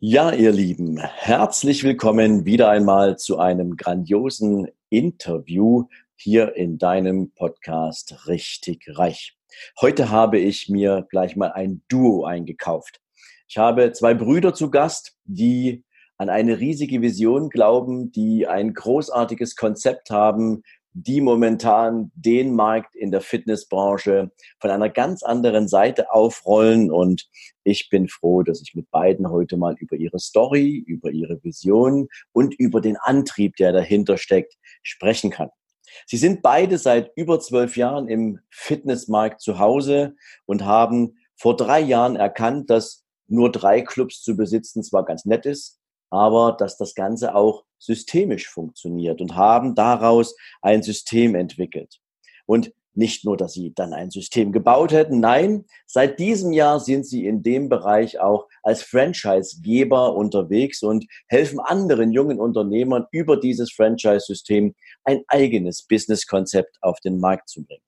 Ja, ihr Lieben, herzlich willkommen wieder einmal zu einem grandiosen Interview hier in deinem Podcast Richtig Reich. Heute habe ich mir gleich mal ein Duo eingekauft. Ich habe zwei Brüder zu Gast, die an eine riesige Vision glauben, die ein großartiges Konzept haben, die momentan den Markt in der Fitnessbranche von einer ganz anderen Seite aufrollen. Und ich bin froh, dass ich mit beiden heute mal über ihre Story, über ihre Vision und über den Antrieb, der dahinter steckt, sprechen kann. Sie sind beide seit über zwölf Jahren im Fitnessmarkt zu Hause und haben vor drei Jahren erkannt, dass nur drei Clubs zu besitzen zwar ganz nett ist, aber dass das Ganze auch systemisch funktioniert und haben daraus ein System entwickelt. Und nicht nur, dass sie dann ein System gebaut hätten, nein, seit diesem Jahr sind sie in dem Bereich auch als Franchisegeber unterwegs und helfen anderen jungen Unternehmern über dieses Franchise-System ein eigenes Businesskonzept auf den Markt zu bringen.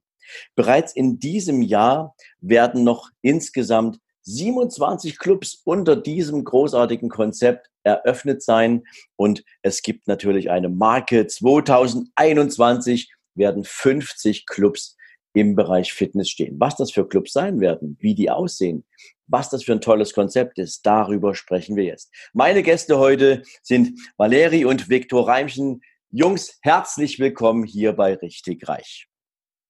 Bereits in diesem Jahr werden noch insgesamt 27 Clubs unter diesem großartigen Konzept eröffnet sein. Und es gibt natürlich eine Marke. 2021 werden 50 Clubs im Bereich Fitness stehen. Was das für Clubs sein werden, wie die aussehen, was das für ein tolles Konzept ist, darüber sprechen wir jetzt. Meine Gäste heute sind Valeri und Viktor Reimchen. Jungs, herzlich willkommen hier bei Richtig Reich.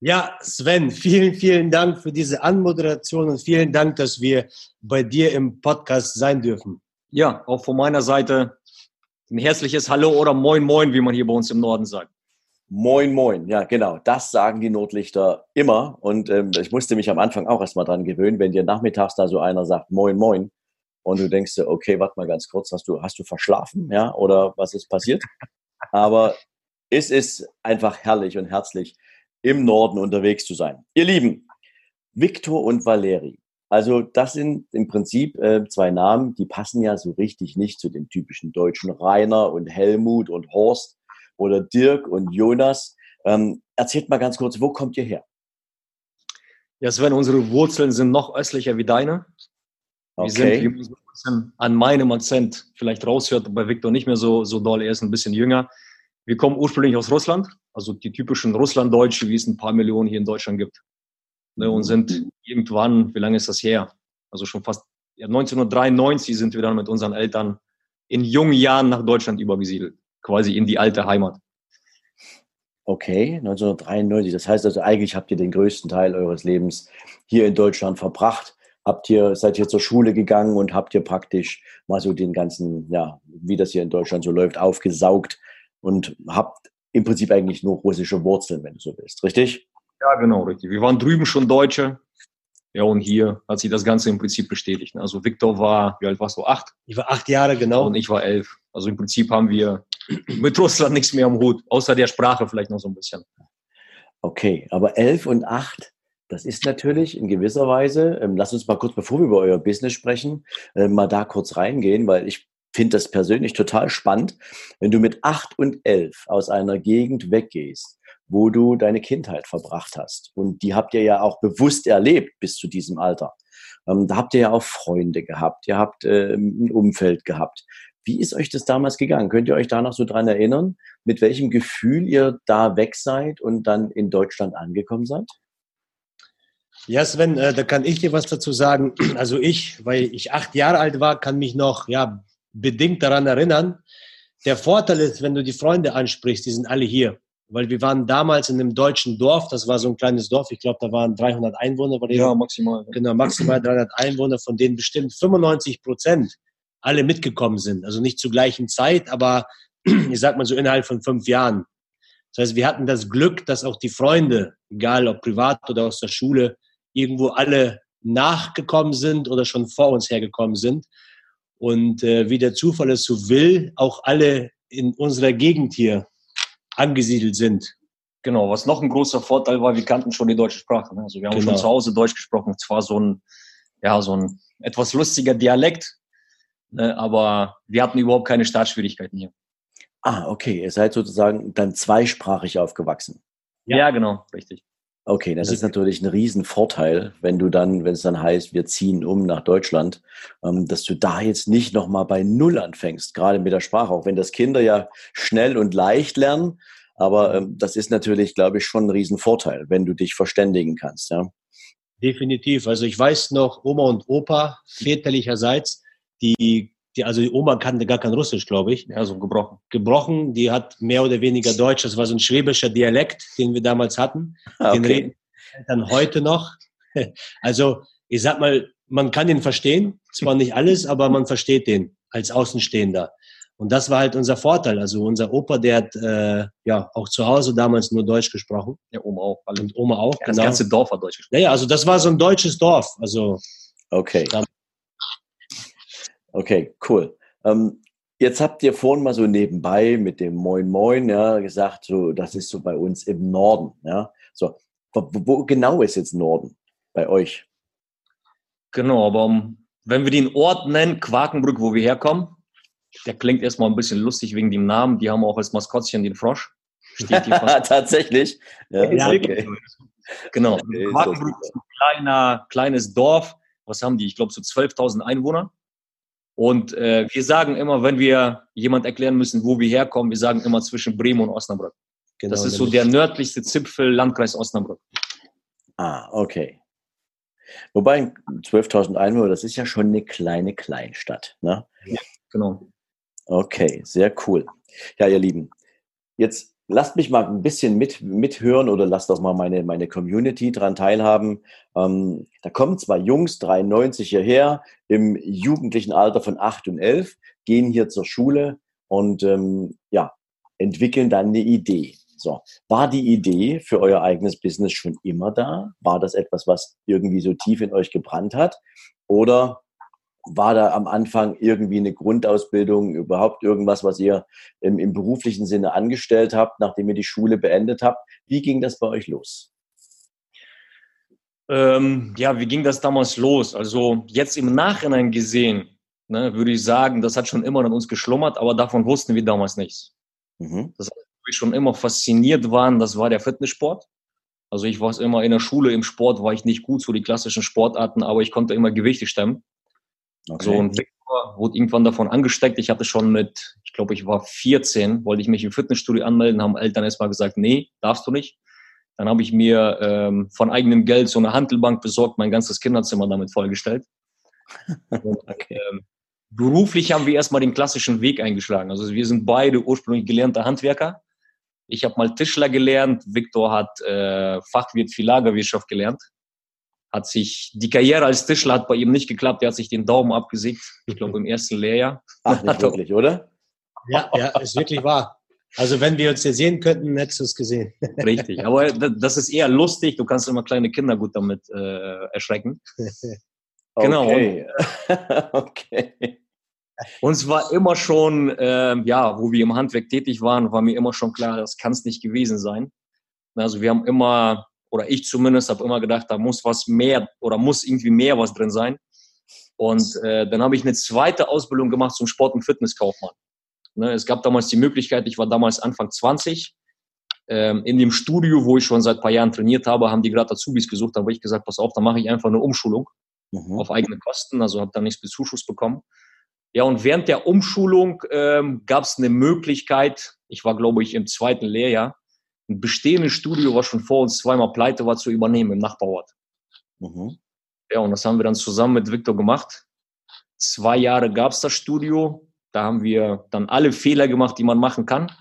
Ja, Sven, vielen, vielen Dank für diese Anmoderation und vielen Dank, dass wir bei dir im Podcast sein dürfen. Ja, auch von meiner Seite ein herzliches Hallo oder Moin Moin, wie man hier bei uns im Norden sagt. Moin Moin, ja genau, das sagen die Nordlichter immer und ähm, ich musste mich am Anfang auch erstmal dran gewöhnen, wenn dir nachmittags da so einer sagt Moin Moin und du denkst dir, okay, warte mal ganz kurz, hast du, hast du verschlafen, ja, oder was ist passiert? Aber es ist einfach herrlich und herzlich, im Norden unterwegs zu sein. Ihr Lieben, Viktor und Valeri. Also das sind im Prinzip äh, zwei Namen, die passen ja so richtig nicht zu den typischen deutschen Rainer und Helmut und Horst oder Dirk und Jonas. Ähm, erzählt mal ganz kurz, wo kommt ihr her? Ja, Sven, unsere Wurzeln sind noch östlicher wie deine. Wir okay. sind, wie man an meinem Akzent vielleicht raushört, bei Viktor nicht mehr so, so doll, er ist ein bisschen jünger. Wir kommen ursprünglich aus Russland, also die typischen Russlanddeutsche, wie es ein paar Millionen hier in Deutschland gibt. Ne, und sind irgendwann, wie lange ist das her? Also schon fast ja, 1993 sind wir dann mit unseren Eltern in jungen Jahren nach Deutschland übergesiedelt, quasi in die alte Heimat. Okay, 1993. Das heißt also, eigentlich habt ihr den größten Teil eures Lebens hier in Deutschland verbracht. Habt ihr, seid ihr zur Schule gegangen und habt ihr praktisch mal so den ganzen, ja, wie das hier in Deutschland so läuft, aufgesaugt und habt im Prinzip eigentlich nur russische Wurzeln, wenn du so willst, richtig? Ja, genau, richtig. Wir waren drüben schon Deutsche. Ja, und hier hat sich das Ganze im Prinzip bestätigt. Also Viktor war, wie alt warst du? Acht? Ich war acht Jahre, genau. Und ich war elf. Also im Prinzip haben wir mit Russland nichts mehr am Hut, außer der Sprache vielleicht noch so ein bisschen. Okay, aber elf und acht, das ist natürlich in gewisser Weise, ähm, lass uns mal kurz, bevor wir über euer Business sprechen, äh, mal da kurz reingehen, weil ich finde das persönlich total spannend, wenn du mit acht und elf aus einer Gegend weggehst, wo du deine Kindheit verbracht hast. Und die habt ihr ja auch bewusst erlebt bis zu diesem Alter. Ähm, da habt ihr ja auch Freunde gehabt, ihr habt äh, ein Umfeld gehabt. Wie ist euch das damals gegangen? Könnt ihr euch da noch so dran erinnern, mit welchem Gefühl ihr da weg seid und dann in Deutschland angekommen seid? Ja, Sven, äh, da kann ich dir was dazu sagen. Also ich, weil ich acht Jahre alt war, kann mich noch ja bedingt daran erinnern. Der Vorteil ist, wenn du die Freunde ansprichst, die sind alle hier. Weil wir waren damals in einem deutschen Dorf, das war so ein kleines Dorf, ich glaube, da waren 300 Einwohner. ja, maximal. Genau, maximal 300 Einwohner, von denen bestimmt 95 Prozent alle mitgekommen sind. Also nicht zur gleichen Zeit, aber ich sag mal so innerhalb von fünf Jahren. Das heißt, wir hatten das Glück, dass auch die Freunde, egal ob privat oder aus der Schule, irgendwo alle nachgekommen sind oder schon vor uns hergekommen sind. Und äh, wie der Zufall es so will, auch alle in unserer Gegend hier angesiedelt sind. Genau, was noch ein großer Vorteil war, wir kannten schon die deutsche Sprache. Ne? Also wir haben genau. schon zu Hause Deutsch gesprochen. Zwar so ein, ja, so ein etwas lustiger Dialekt, ne? aber wir hatten überhaupt keine Startschwierigkeiten hier. Ah, okay. Ihr seid sozusagen dann zweisprachig aufgewachsen. Ja, ja genau, richtig. Okay, das ist natürlich ein Riesenvorteil, wenn du dann, wenn es dann heißt, wir ziehen um nach Deutschland, ähm, dass du da jetzt nicht nochmal bei Null anfängst, gerade mit der Sprache, auch wenn das Kinder ja schnell und leicht lernen. Aber ähm, das ist natürlich, glaube ich, schon ein Riesenvorteil, wenn du dich verständigen kannst. Ja? Definitiv. Also ich weiß noch, Oma und Opa väterlicherseits, die die, also die Oma kannte gar kein Russisch, glaube ich. Ja, so gebrochen. Gebrochen, die hat mehr oder weniger Deutsch. Das war so ein schwäbischer Dialekt, den wir damals hatten. Ah, okay. Den reden dann heute noch. Also, ich sag mal, man kann den verstehen. Zwar nicht alles, aber man versteht den als Außenstehender. Und das war halt unser Vorteil. Also unser Opa, der hat äh, ja auch zu Hause damals nur Deutsch gesprochen. Ja, Oma auch. Und Oma auch. Ja, das genau. ganze Dorf hat Deutsch gesprochen. Naja, also das war so ein deutsches Dorf. Also okay. Okay, cool. Ähm, jetzt habt ihr vorhin mal so nebenbei mit dem Moin Moin ja, gesagt, so, das ist so bei uns im Norden. Ja? So, wo, wo genau ist jetzt Norden bei euch? Genau, aber um, wenn wir den Ort nennen, Quakenbrück, wo wir herkommen, der klingt erstmal ein bisschen lustig wegen dem Namen. Die haben auch als Maskottchen den Frosch. Tatsächlich? Ja, ja okay. Genau. Okay, Quakenbrück ist ein kleiner, kleines Dorf. Was haben die? Ich glaube, so 12.000 Einwohner. Und äh, wir sagen immer, wenn wir jemand erklären müssen, wo wir herkommen, wir sagen immer zwischen Bremen und Osnabrück. Genau, das ist so der nördlichste Zipfel, Landkreis Osnabrück. Ah, okay. Wobei 12.000 Einwohner, das ist ja schon eine kleine Kleinstadt. Ne? Ja, genau. Okay, sehr cool. Ja, ihr Lieben, jetzt lasst mich mal ein bisschen mit, mithören oder lasst doch mal meine, meine Community dran teilhaben. Ähm, da kommen zwei Jungs, 93 hierher, im jugendlichen Alter von 8 und 11, gehen hier zur Schule und ähm, ja, entwickeln dann eine Idee. So, war die Idee für euer eigenes Business schon immer da? War das etwas, was irgendwie so tief in euch gebrannt hat? Oder war da am Anfang irgendwie eine Grundausbildung, überhaupt irgendwas, was ihr im, im, beruflichen Sinne angestellt habt, nachdem ihr die Schule beendet habt? Wie ging das bei euch los? Ähm, ja, wie ging das damals los? Also jetzt im Nachhinein gesehen, ne, würde ich sagen, das hat schon immer an uns geschlummert, aber davon wussten wir damals nichts. Mhm. Das, was wir schon immer fasziniert waren, das war der Fitnesssport. Also ich war immer in der Schule, im Sport war ich nicht gut, so die klassischen Sportarten, aber ich konnte immer Gewichte stemmen. Okay. So, und Victor wurde irgendwann davon angesteckt. Ich hatte schon mit, ich glaube, ich war 14, wollte ich mich im Fitnessstudio anmelden, haben Eltern erstmal gesagt, nee, darfst du nicht. Dann habe ich mir ähm, von eigenem Geld so eine Handelbank besorgt, mein ganzes Kinderzimmer damit vollgestellt. Und, ähm, beruflich haben wir erstmal den klassischen Weg eingeschlagen. Also wir sind beide ursprünglich gelernte Handwerker. Ich habe mal Tischler gelernt, Victor hat äh, Fachwirt für Lagerwirtschaft gelernt hat sich, die Karriere als Tischler hat bei ihm nicht geklappt, er hat sich den Daumen abgesägt, ich glaube im ersten Lehrjahr. Ach, nicht wirklich, oder? Ja, ja, ist wirklich wahr. Also wenn wir uns hier sehen könnten, hättest du es gesehen. Richtig, aber das ist eher lustig, du kannst immer kleine Kinder gut damit äh, erschrecken. Genau. Okay. okay. Uns war immer schon, äh, ja, wo wir im Handwerk tätig waren, war mir immer schon klar, das kann es nicht gewesen sein. Also wir haben immer oder ich zumindest habe immer gedacht, da muss was mehr oder muss irgendwie mehr was drin sein. Und äh, dann habe ich eine zweite Ausbildung gemacht zum Sport- und Fitnesskaufmann. Ne, es gab damals die Möglichkeit, ich war damals Anfang 20, ähm, in dem Studio, wo ich schon seit ein paar Jahren trainiert habe, haben die gerade Azubis gesucht. Da habe ich gesagt, pass auf, da mache ich einfach eine Umschulung mhm. auf eigene Kosten, also habe da nichts mit Zuschuss bekommen. Ja, und während der Umschulung ähm, gab es eine Möglichkeit, ich war, glaube ich, im zweiten Lehrjahr, ein bestehendes Studio, was schon vor uns zweimal pleite war, zu übernehmen im Nachbarort. Mhm. Ja, und das haben wir dann zusammen mit Victor gemacht. Zwei Jahre gab es das Studio. Da haben wir dann alle Fehler gemacht, die man machen kann.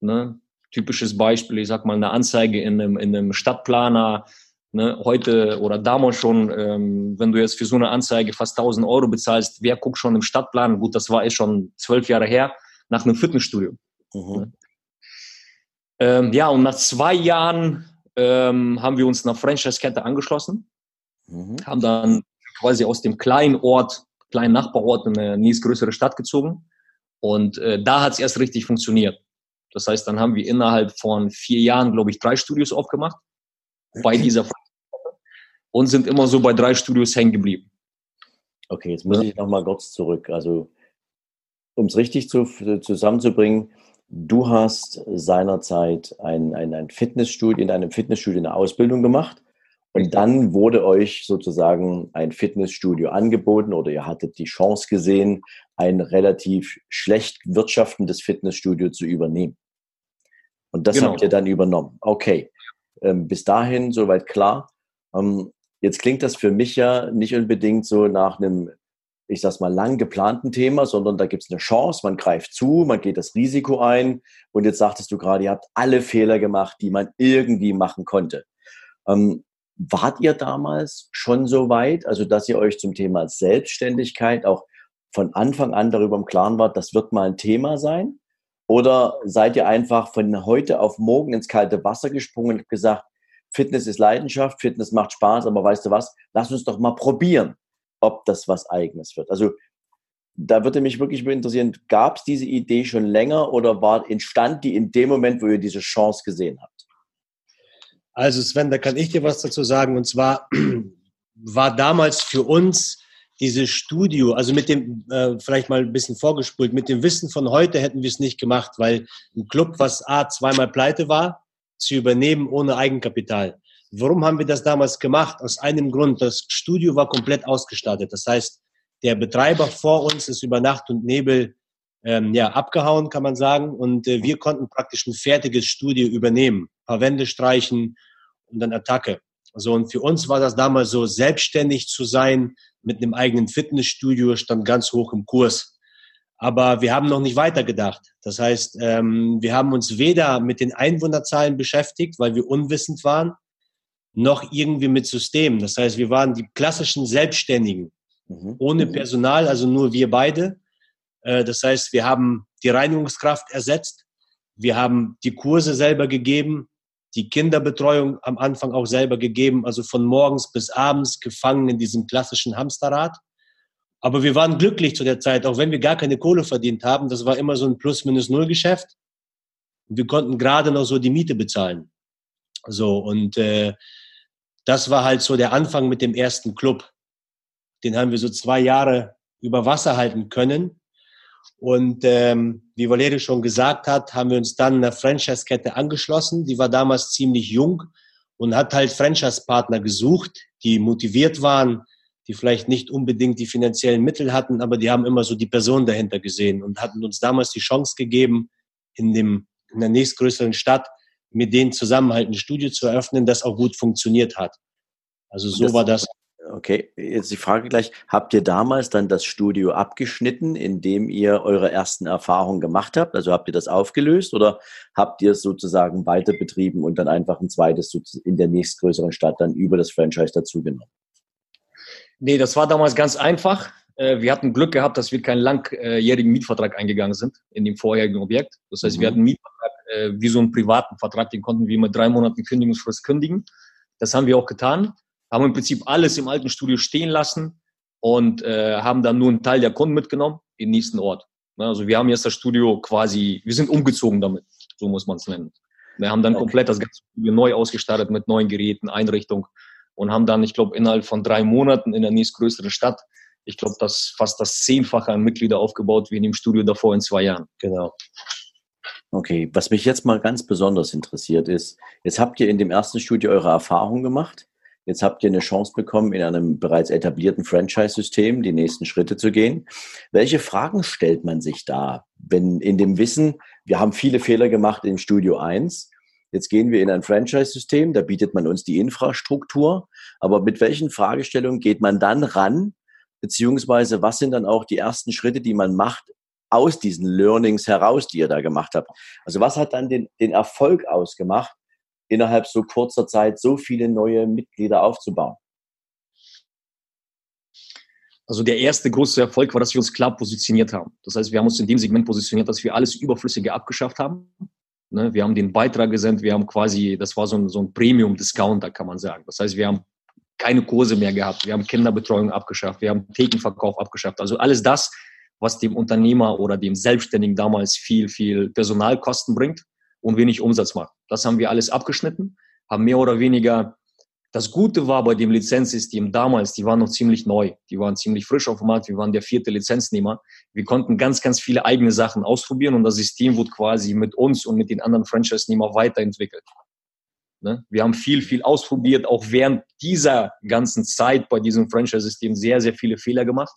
Ne? Typisches Beispiel, ich sag mal, eine Anzeige in einem, in einem Stadtplaner. Ne? Heute oder damals schon, ähm, wenn du jetzt für so eine Anzeige fast 1000 Euro bezahlst, wer guckt schon im Stadtplan? Gut, das war eh schon zwölf Jahre her, nach einem Fitnessstudio. Mhm. Ne? Ähm, ja, und nach zwei Jahren ähm, haben wir uns einer Franchise-Kette angeschlossen. Mhm. Haben dann quasi aus dem kleinen Ort, kleinen Nachbarort in eine nächstgrößere Stadt gezogen. Und äh, da hat es erst richtig funktioniert. Das heißt, dann haben wir innerhalb von vier Jahren, glaube ich, drei Studios aufgemacht bei dieser und sind immer so bei drei Studios hängen geblieben. Okay, jetzt muss ich nochmal kurz zurück. Also, um es richtig zu, zusammenzubringen, du hast seinerzeit ein, ein, ein Fitnessstudio, in einem Fitnessstudio eine Ausbildung gemacht und dann wurde euch sozusagen ein Fitnessstudio angeboten oder ihr hattet die Chance gesehen, ein relativ schlecht wirtschaftendes Fitnessstudio zu übernehmen. Und das genau. habt ihr dann übernommen. Okay. Ähm, bis dahin soweit klar. Ähm, jetzt klingt das für mich ja nicht unbedingt so nach einem, ich sag's mal, lang geplanten Thema, sondern da gibt's eine Chance, man greift zu, man geht das Risiko ein. Und jetzt sagtest du gerade, ihr habt alle Fehler gemacht, die man irgendwie machen konnte. Ähm, wart ihr damals schon so weit, also dass ihr euch zum Thema Selbstständigkeit auch von Anfang an darüber im Klaren wart, das wird mal ein Thema sein? Oder seid ihr einfach von heute auf morgen ins kalte Wasser gesprungen und gesagt, Fitness ist Leidenschaft, Fitness macht Spaß, aber weißt du was, lass uns doch mal probieren, ob das was eigenes wird. Also da würde mich wirklich interessieren, gab es diese Idee schon länger oder war, entstand die in dem Moment, wo ihr diese Chance gesehen habt? Also Sven, da kann ich dir was dazu sagen. Und zwar war damals für uns dieses Studio, also mit dem, äh, vielleicht mal ein bisschen vorgespult, mit dem Wissen von heute hätten wir es nicht gemacht, weil ein Club, was A, zweimal pleite war, zu übernehmen ohne Eigenkapital. Warum haben wir das damals gemacht? Aus einem Grund, das Studio war komplett ausgestattet. Das heißt, der Betreiber vor uns ist über Nacht und Nebel ähm, ja, abgehauen, kann man sagen. Und äh, wir konnten praktisch ein fertiges Studio übernehmen. Ein paar Wände streichen und dann Attacke. So, und für uns war das damals so, selbstständig zu sein mit einem eigenen Fitnessstudio stand ganz hoch im Kurs. Aber wir haben noch nicht weitergedacht. Das heißt, ähm, wir haben uns weder mit den Einwohnerzahlen beschäftigt, weil wir unwissend waren, noch irgendwie mit Systemen. Das heißt, wir waren die klassischen Selbstständigen, mhm. ohne mhm. Personal, also nur wir beide. Äh, das heißt, wir haben die Reinigungskraft ersetzt, wir haben die Kurse selber gegeben, die Kinderbetreuung am Anfang auch selber gegeben, also von morgens bis abends gefangen in diesem klassischen Hamsterrad. Aber wir waren glücklich zu der Zeit, auch wenn wir gar keine Kohle verdient haben. Das war immer so ein Plus-Minus-Null-Geschäft. Wir konnten gerade noch so die Miete bezahlen. So, und äh, das war halt so der Anfang mit dem ersten Club. Den haben wir so zwei Jahre über Wasser halten können. Und ähm, wie Valerio schon gesagt hat, haben wir uns dann einer Franchise-Kette angeschlossen. Die war damals ziemlich jung und hat halt Franchise-Partner gesucht, die motiviert waren, die vielleicht nicht unbedingt die finanziellen Mittel hatten, aber die haben immer so die Person dahinter gesehen und hatten uns damals die Chance gegeben, in, dem, in der nächstgrößeren Stadt mit denen zusammen halt ein Studio zu eröffnen, das auch gut funktioniert hat. Also so das, war das Okay, jetzt die Frage gleich, habt ihr damals dann das Studio abgeschnitten, indem ihr eure ersten Erfahrungen gemacht habt? Also habt ihr das aufgelöst oder habt ihr es sozusagen weiter betrieben und dann einfach ein zweites in der nächstgrößeren Stadt dann über das Franchise dazugenommen? Nee, das war damals ganz einfach. Äh, wir hatten Glück gehabt, dass wir keinen langjährigen Mietvertrag eingegangen sind in dem vorherigen Objekt. Das heißt, mhm. wir hatten einen Mietvertrag äh, wie so einen privaten Vertrag, den konnten wir mit drei Monaten Kündigungsfrist kündigen. Das haben wir auch getan haben im Prinzip alles im alten Studio stehen lassen und äh, haben dann nur einen Teil der Kunden mitgenommen in den nächsten Ort. Ne, also wir haben jetzt das Studio quasi, wir sind umgezogen damit, so muss man es nennen. Wir haben dann okay. komplett das ganze Studio neu ausgestattet mit neuen Geräten, Einrichtung und haben dann, ich glaube, innerhalb von drei Monaten in der nächstgrößeren Stadt, ich glaube, das fast das Zehnfache an Mitglieder aufgebaut wie in dem Studio davor in zwei Jahren. Genau. Okay, was mich jetzt mal ganz besonders interessiert ist, jetzt habt ihr in dem ersten Studio eure Erfahrung gemacht. Jetzt habt ihr eine Chance bekommen, in einem bereits etablierten Franchise-System die nächsten Schritte zu gehen. Welche Fragen stellt man sich da, wenn in dem Wissen, wir haben viele Fehler gemacht im Studio 1, jetzt gehen wir in ein Franchise-System, da bietet man uns die Infrastruktur, aber mit welchen Fragestellungen geht man dann ran, beziehungsweise was sind dann auch die ersten Schritte, die man macht, aus diesen Learnings heraus, die ihr da gemacht habt. Also was hat dann den, den Erfolg ausgemacht, innerhalb so kurzer Zeit so viele neue Mitglieder aufzubauen? Also der erste große Erfolg war, dass wir uns klar positioniert haben. Das heißt, wir haben uns in dem Segment positioniert, dass wir alles Überflüssige abgeschafft haben. Ne, wir haben den Beitrag gesendet, wir haben quasi, das war so ein, so ein Premium-Discounter, kann man sagen. Das heißt, wir haben keine Kurse mehr gehabt. Wir haben Kinderbetreuung abgeschafft. Wir haben Thekenverkauf abgeschafft. Also alles das, was dem Unternehmer oder dem Selbstständigen damals viel, viel Personalkosten bringt und wenig Umsatz macht. Das haben wir alles abgeschnitten, haben mehr oder weniger das Gute war bei dem Lizenzsystem damals, die waren noch ziemlich neu, die waren ziemlich frisch auf dem Markt, wir waren der vierte Lizenznehmer. Wir konnten ganz, ganz viele eigene Sachen ausprobieren und das System wurde quasi mit uns und mit den anderen Franchise-Nehmern weiterentwickelt. Ne? Wir haben viel, viel ausprobiert, auch während dieser ganzen Zeit bei diesem Franchise-System sehr, sehr viele Fehler gemacht.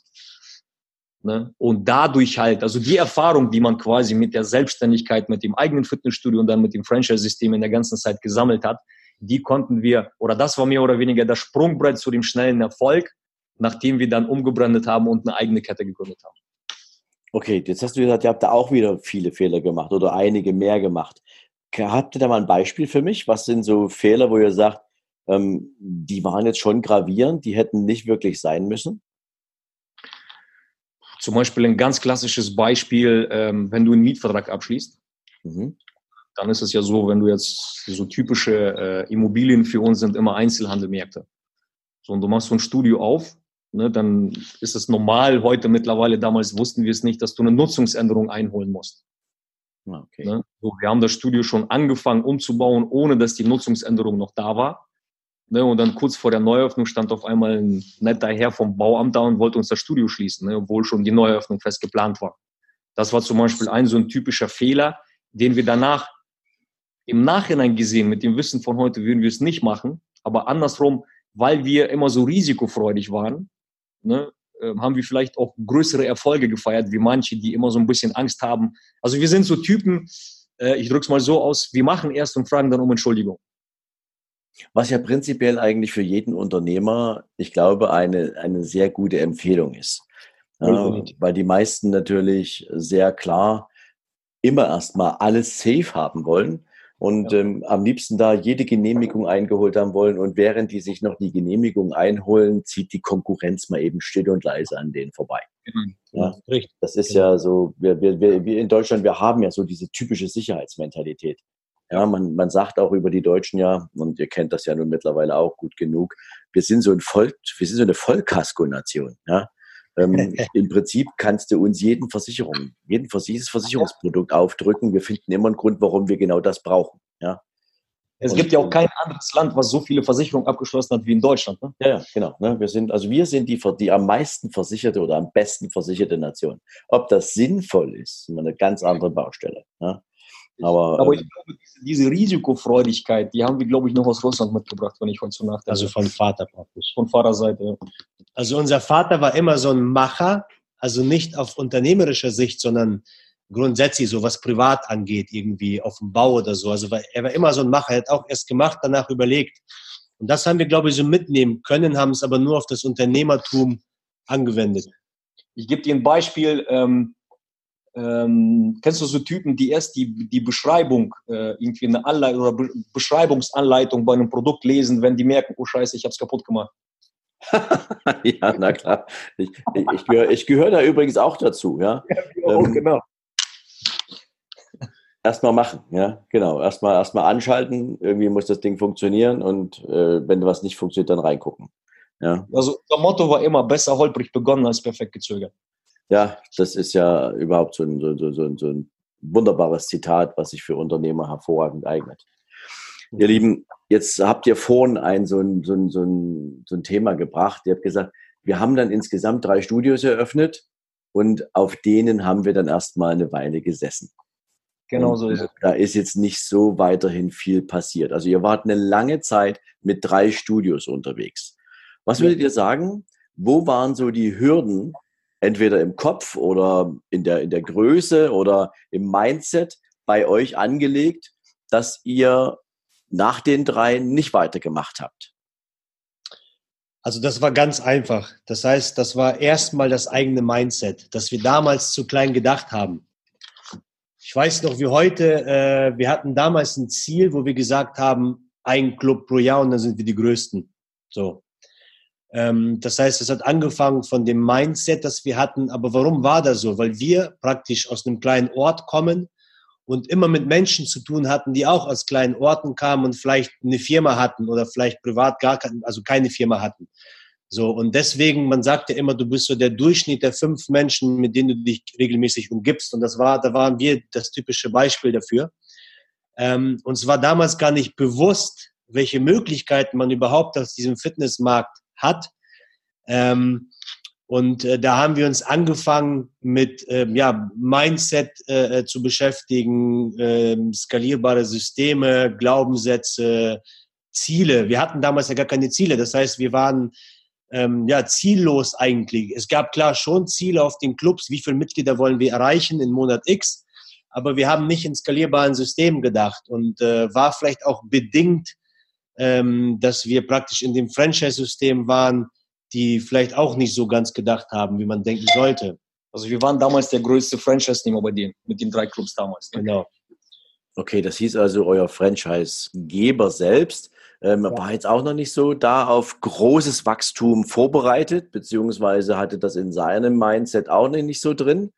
Ne? Und dadurch halt, also die Erfahrung, die man quasi mit der Selbstständigkeit, mit dem eigenen Fitnessstudio und dann mit dem Franchise-System in der ganzen Zeit gesammelt hat, die konnten wir, oder das war mehr oder weniger das Sprungbrett zu dem schnellen Erfolg, nachdem wir dann umgebrandet haben und eine eigene Kette gegründet haben. Okay, jetzt hast du gesagt, ihr habt da auch wieder viele Fehler gemacht oder einige mehr gemacht. Habt ihr da mal ein Beispiel für mich? Was sind so Fehler, wo ihr sagt, ähm, die waren jetzt schon gravierend, die hätten nicht wirklich sein müssen? Zum Beispiel ein ganz klassisches Beispiel, ähm, wenn du einen Mietvertrag abschließt. Mhm dann ist es ja so, wenn du jetzt so typische äh, Immobilien für uns sind immer Einzelhandelmärkte. So, und du machst so ein Studio auf, ne, dann ist es normal heute mittlerweile, damals wussten wir es nicht, dass du eine Nutzungsänderung einholen musst. Ah, okay. Ne? So, wir haben das Studio schon angefangen umzubauen, ohne dass die Nutzungsänderung noch da war. Ne, und dann kurz vor der Neueröffnung stand auf einmal ein netter Herr vom Bauamt da und wollte uns das Studio schließen, ne, obwohl schon die Neueröffnung fest geplant war. Das war zum Beispiel ein so ein typischer Fehler, den wir danach im Nachhinein gesehen, mit dem Wissen von heute, würden wir es nicht machen. Aber andersrum, weil wir immer so risikofreudig waren, ne, haben wir vielleicht auch größere Erfolge gefeiert, wie manche, die immer so ein bisschen Angst haben. Also wir sind so Typen, äh, ich drücke es mal so aus, wir machen erst und fragen dann um Entschuldigung. Was ja prinzipiell eigentlich für jeden Unternehmer, ich glaube, eine, eine sehr gute Empfehlung ist. Ja, weil die meisten natürlich sehr klar immer erstmal alles safe haben wollen und ja. ähm, am liebsten da jede Genehmigung eingeholt haben wollen. Und während die sich noch die Genehmigung einholen, zieht die Konkurrenz mal eben still und leise an denen vorbei. Mhm. Ja, richtig. Das ist genau. ja so, wir, wir, wir in Deutschland, wir haben ja so diese typische Sicherheitsmentalität. Ja, man, man sagt auch über die Deutschen ja, und ihr kennt das ja nun mittlerweile auch gut genug, wir sind so ein Volk, wir sind so eine Vollkasko-Nation. Ja? Ähm, Im Prinzip kannst du uns jeden Versicherung, jeden Versicherungsprodukt aufdrücken. Wir finden immer einen Grund, warum wir genau das brauchen. Ja. Es und, gibt ja auch kein anderes Land, was so viele Versicherungen abgeschlossen hat wie in Deutschland. Ne? Ja, ja, genau. Ne? Wir sind, also wir sind die, die am meisten versicherte oder am besten versicherte Nation. Ob das sinnvoll ist, ist eine ganz andere Baustelle. Ja? Aber, Aber ich ähm, glaube, diese, diese, Risikofreudigkeit, die haben wir, glaube ich, noch aus Russland mitgebracht, wenn ich heute so nachdenke. Also von Vater praktisch. Von Vaterseite, ja. Also unser Vater war immer so ein Macher, also nicht auf unternehmerischer Sicht, sondern grundsätzlich so was privat angeht, irgendwie auf dem Bau oder so. Also er war immer so ein Macher, er hat auch erst gemacht, danach überlegt. Und das haben wir, glaube ich, so mitnehmen können, haben es aber nur auf das Unternehmertum angewendet. Ich gebe dir ein Beispiel. Ähm, ähm, kennst du so Typen, die erst die, die Beschreibung, äh, irgendwie eine Anleitung oder Be Beschreibungsanleitung bei einem Produkt lesen, wenn die merken, oh Scheiße, ich habe es kaputt gemacht? ja, na klar. Ich, ich, ich gehöre gehör da übrigens auch dazu. Ja, ja auch, ähm, genau. Erstmal machen, ja, genau. Erstmal erst anschalten, irgendwie muss das Ding funktionieren und äh, wenn was nicht funktioniert, dann reingucken. Ja. Also unser Motto war immer besser holprig begonnen als perfekt gezögert. Ja, das ist ja überhaupt so ein, so, so, so ein wunderbares Zitat, was sich für Unternehmer hervorragend eignet. Ihr Lieben, jetzt habt ihr vorhin ein, so, ein, so, ein, so, ein, so ein Thema gebracht. Ihr habt gesagt, wir haben dann insgesamt drei Studios eröffnet und auf denen haben wir dann erstmal eine Weile gesessen. Genau so ist es. Da ist jetzt nicht so weiterhin viel passiert. Also ihr wart eine lange Zeit mit drei Studios unterwegs. Was würdet ihr sagen? Wo waren so die Hürden, entweder im Kopf oder in der, in der Größe oder im Mindset bei euch angelegt, dass ihr nach den drei nicht weitergemacht habt? Also das war ganz einfach. Das heißt, das war erstmal das eigene Mindset, dass wir damals zu klein gedacht haben. Ich weiß noch wie heute, äh, wir hatten damals ein Ziel, wo wir gesagt haben, ein Club pro Jahr und dann sind wir die Größten. So. Ähm, das heißt, es hat angefangen von dem Mindset, das wir hatten. Aber warum war das so? Weil wir praktisch aus einem kleinen Ort kommen und immer mit Menschen zu tun hatten, die auch aus kleinen Orten kamen und vielleicht eine Firma hatten oder vielleicht privat gar also keine Firma hatten. So, und deswegen, man sagt ja immer, du bist so der Durchschnitt der fünf Menschen, mit denen du dich regelmäßig umgibst. Und das war, da waren wir das typische Beispiel dafür. Ähm, uns war damals gar nicht bewusst, welche Möglichkeiten man überhaupt aus diesem Fitnessmarkt hat. Ähm, und äh, da haben wir uns angefangen mit ähm, ja, Mindset äh, äh zu beschäftigen, äh, skalierbare Systeme, Glaubenssätze, Ziele. Wir hatten damals ja gar keine Ziele. Das heißt, wir waren ähm, ja ziellos eigentlich. Es gab klar schon Ziele auf den Clubs, wie viele Mitglieder wollen wir erreichen in Monat X, aber wir haben nicht in skalierbaren Systemen gedacht und äh, war vielleicht auch bedingt, ähm, dass wir praktisch in dem Franchise-System waren, die vielleicht auch nicht so ganz gedacht haben, wie man denken sollte. Also wir waren damals der größte Franchise-Nehmer bei denen, mit den drei Clubs damals. Genau. Okay, das hieß also, euer Franchise-Geber selbst ähm, ja. war jetzt auch noch nicht so da auf großes Wachstum vorbereitet, beziehungsweise hatte das in seinem Mindset auch nicht so drin.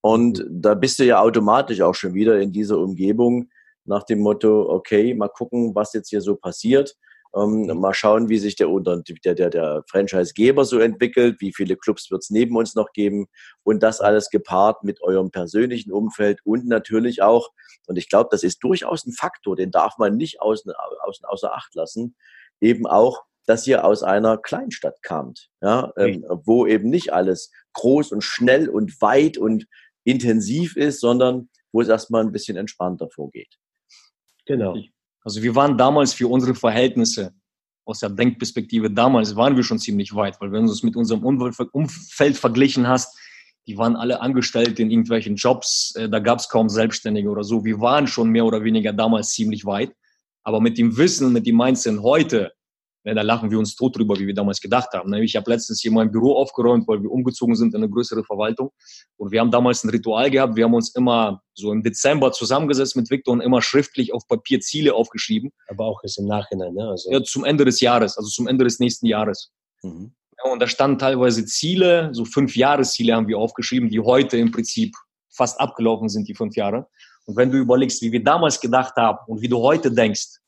Und mhm. da bist du ja automatisch auch schon wieder in dieser Umgebung nach dem Motto, okay, mal gucken, was jetzt hier so passiert. Ähm, mhm. mal schauen, wie sich der, der, der, der Franchise-Geber so entwickelt, wie viele Clubs wird es neben uns noch geben und das alles gepaart mit eurem persönlichen Umfeld und natürlich auch, und ich glaube, das ist durchaus ein Faktor, den darf man nicht außen, außen, außer Acht lassen, eben auch, dass ihr aus einer Kleinstadt kamt, ja, ähm, wo eben nicht alles groß und schnell und weit und intensiv ist, sondern wo es erstmal ein bisschen entspannter vorgeht. Genau. Also wir waren damals für unsere Verhältnisse aus der Denkperspektive damals waren wir schon ziemlich weit, weil wenn du es mit unserem Umfeld verglichen hast, die waren alle angestellt in irgendwelchen Jobs, äh, da gab es kaum Selbstständige oder so. Wir waren schon mehr oder weniger damals ziemlich weit. Aber mit dem Wissen, mit dem Mindset heute, ja, da lachen wir uns tot drüber, wie wir damals gedacht haben. Ich habe letztens hier mein Büro aufgeräumt, weil wir umgezogen sind in eine größere Verwaltung. Und wir haben damals ein Ritual gehabt. Wir haben uns immer so im Dezember zusammengesetzt mit Victor und immer schriftlich auf Papier Ziele aufgeschrieben. Aber auch jetzt im Nachhinein, ne? Also ja, zum Ende des Jahres, also zum Ende des nächsten Jahres. Mhm. Ja, und da standen teilweise Ziele, so fünf Jahresziele haben wir aufgeschrieben, die heute im Prinzip fast abgelaufen sind, die fünf Jahre. Und wenn du überlegst, wie wir damals gedacht haben und wie du heute denkst,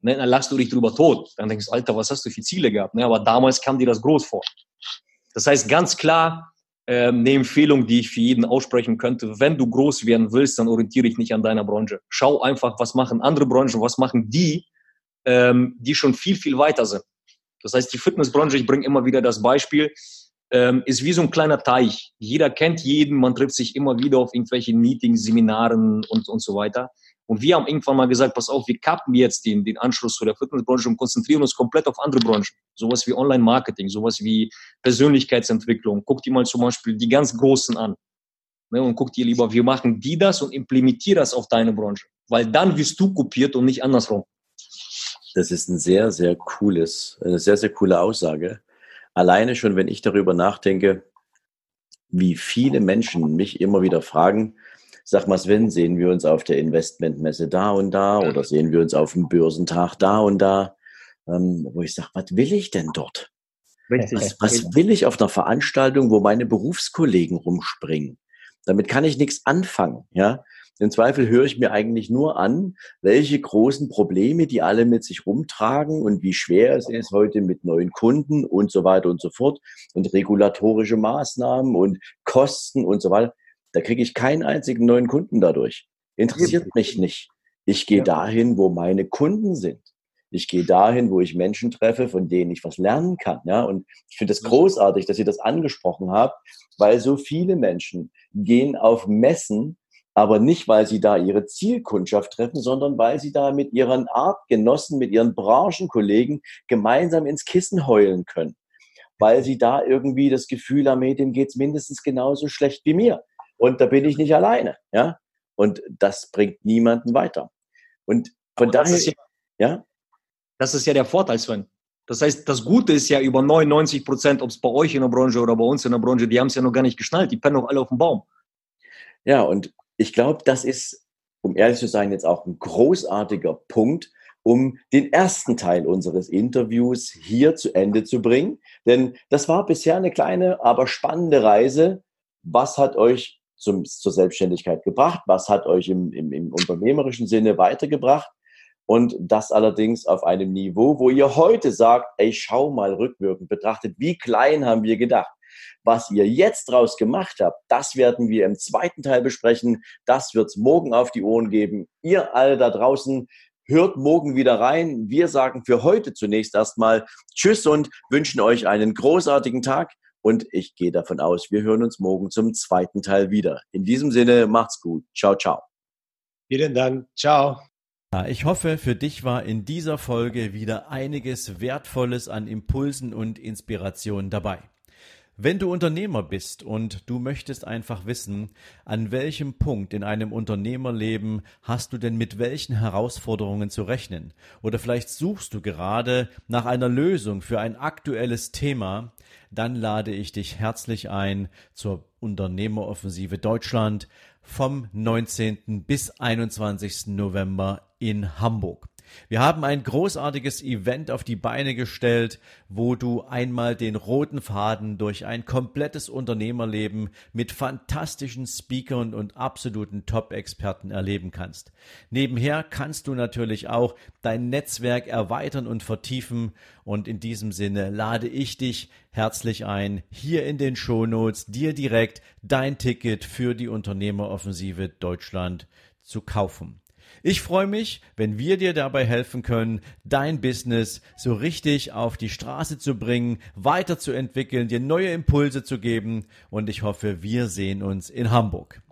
ne, dann lachst du dich drüber tot. Dann denkst du, Alter, was hast du für Ziele gehabt? Ne? Aber damals kam dir das groß vor. Das heißt ganz klar, äh, eine Empfehlung, die ich für jeden aussprechen könnte, wenn du groß werden willst, dann orientiere dich nicht an deiner Branche. Schau einfach, was machen andere Branchen, was machen die, ähm, die schon viel, viel weiter sind. Das heißt, die Fitnessbranche, ich bringe immer wieder das Beispiel, ähm, ist wie so ein kleiner Teich. Jeder kennt jeden, man trifft sich immer wieder auf irgendwelchen Meetings, Seminaren und, und so weiter. Und wir haben irgendwann mal gesagt, pass auf, wir kappen jetzt den, den Anschluss zu der Fitnessbranche und konzentrieren uns komplett auf andere Branchen. Sowas wie Online-Marketing, sowas wie Persönlichkeitsentwicklung. Guck dir mal zum Beispiel die ganz Großen an. Ne, und guck dir lieber, wir machen die das und implementier das auf deine Branche. Weil dann wirst du kopiert und nicht andersrum. Das ist ein sehr, sehr cooles, eine sehr, sehr coole Aussage. Alleine schon, wenn ich darüber nachdenke, wie viele Menschen mich immer wieder fragen, sag mal, Sven, sehen wir uns auf der Investmentmesse da und da oder sehen wir uns auf dem Börsentag da und da, ähm, wo ich sage, was will ich denn dort? Was, was will ich auf einer Veranstaltung, wo meine Berufskollegen rumspringen? Damit kann ich nichts anfangen, ja. Im Zweifel höre ich mir eigentlich nur an, welche großen Probleme die alle mit sich rumtragen und wie schwer es ist heute mit neuen Kunden und so weiter und so fort und regulatorische Maßnahmen und Kosten und so weiter. Da kriege ich keinen einzigen neuen Kunden dadurch. Interessiert mich nicht. Ich gehe ja. dahin, wo meine Kunden sind. Ich gehe dahin, wo ich Menschen treffe, von denen ich was lernen kann. Ja? Und ich finde es das großartig, dass ihr das angesprochen habt, weil so viele Menschen gehen auf Messen, aber nicht, weil sie da ihre Zielkundschaft treffen, sondern weil sie da mit ihren Artgenossen, mit ihren Branchenkollegen gemeinsam ins Kissen heulen können. Weil sie da irgendwie das Gefühl haben, hey, dem geht's mindestens genauso schlecht wie mir. Und da bin ich nicht alleine, ja. Und das bringt niemanden weiter. Und von daher, ja, ja, Das ist ja der Vorteil, Sven. Das heißt, das Gute ist ja über 99 Prozent, ob es bei euch in der Branche oder bei uns in der Branche, die haben es ja noch gar nicht geschnallt. Die pennen doch alle auf dem Baum. Ja, und ich glaube, das ist, um ehrlich zu sein, jetzt auch ein großartiger Punkt, um den ersten Teil unseres Interviews hier zu Ende zu bringen. Denn das war bisher eine kleine, aber spannende Reise. Was hat euch zum, zur Selbstständigkeit gebracht? Was hat euch im, im, im unternehmerischen Sinne weitergebracht? Und das allerdings auf einem Niveau, wo ihr heute sagt, ey, schau mal rückwirkend betrachtet, wie klein haben wir gedacht. Was ihr jetzt draus gemacht habt, das werden wir im zweiten Teil besprechen. Das wird's morgen auf die Ohren geben. Ihr alle da draußen, hört morgen wieder rein. Wir sagen für heute zunächst erstmal Tschüss und wünschen euch einen großartigen Tag. Und ich gehe davon aus, wir hören uns morgen zum zweiten Teil wieder. In diesem Sinne, macht's gut. Ciao, ciao. Vielen Dank. Ciao. Ich hoffe, für dich war in dieser Folge wieder einiges Wertvolles an Impulsen und Inspirationen dabei. Wenn du Unternehmer bist und du möchtest einfach wissen, an welchem Punkt in einem Unternehmerleben hast du denn mit welchen Herausforderungen zu rechnen? Oder vielleicht suchst du gerade nach einer Lösung für ein aktuelles Thema, dann lade ich dich herzlich ein zur Unternehmeroffensive Deutschland vom 19. bis 21. November in Hamburg. Wir haben ein großartiges Event auf die Beine gestellt, wo du einmal den roten Faden durch ein komplettes Unternehmerleben mit fantastischen Speakern und absoluten Top-Experten erleben kannst. Nebenher kannst du natürlich auch dein Netzwerk erweitern und vertiefen und in diesem Sinne lade ich dich herzlich ein, hier in den Shownotes dir direkt dein Ticket für die Unternehmeroffensive Deutschland zu kaufen. Ich freue mich, wenn wir dir dabei helfen können, dein Business so richtig auf die Straße zu bringen, weiterzuentwickeln, dir neue Impulse zu geben und ich hoffe, wir sehen uns in Hamburg.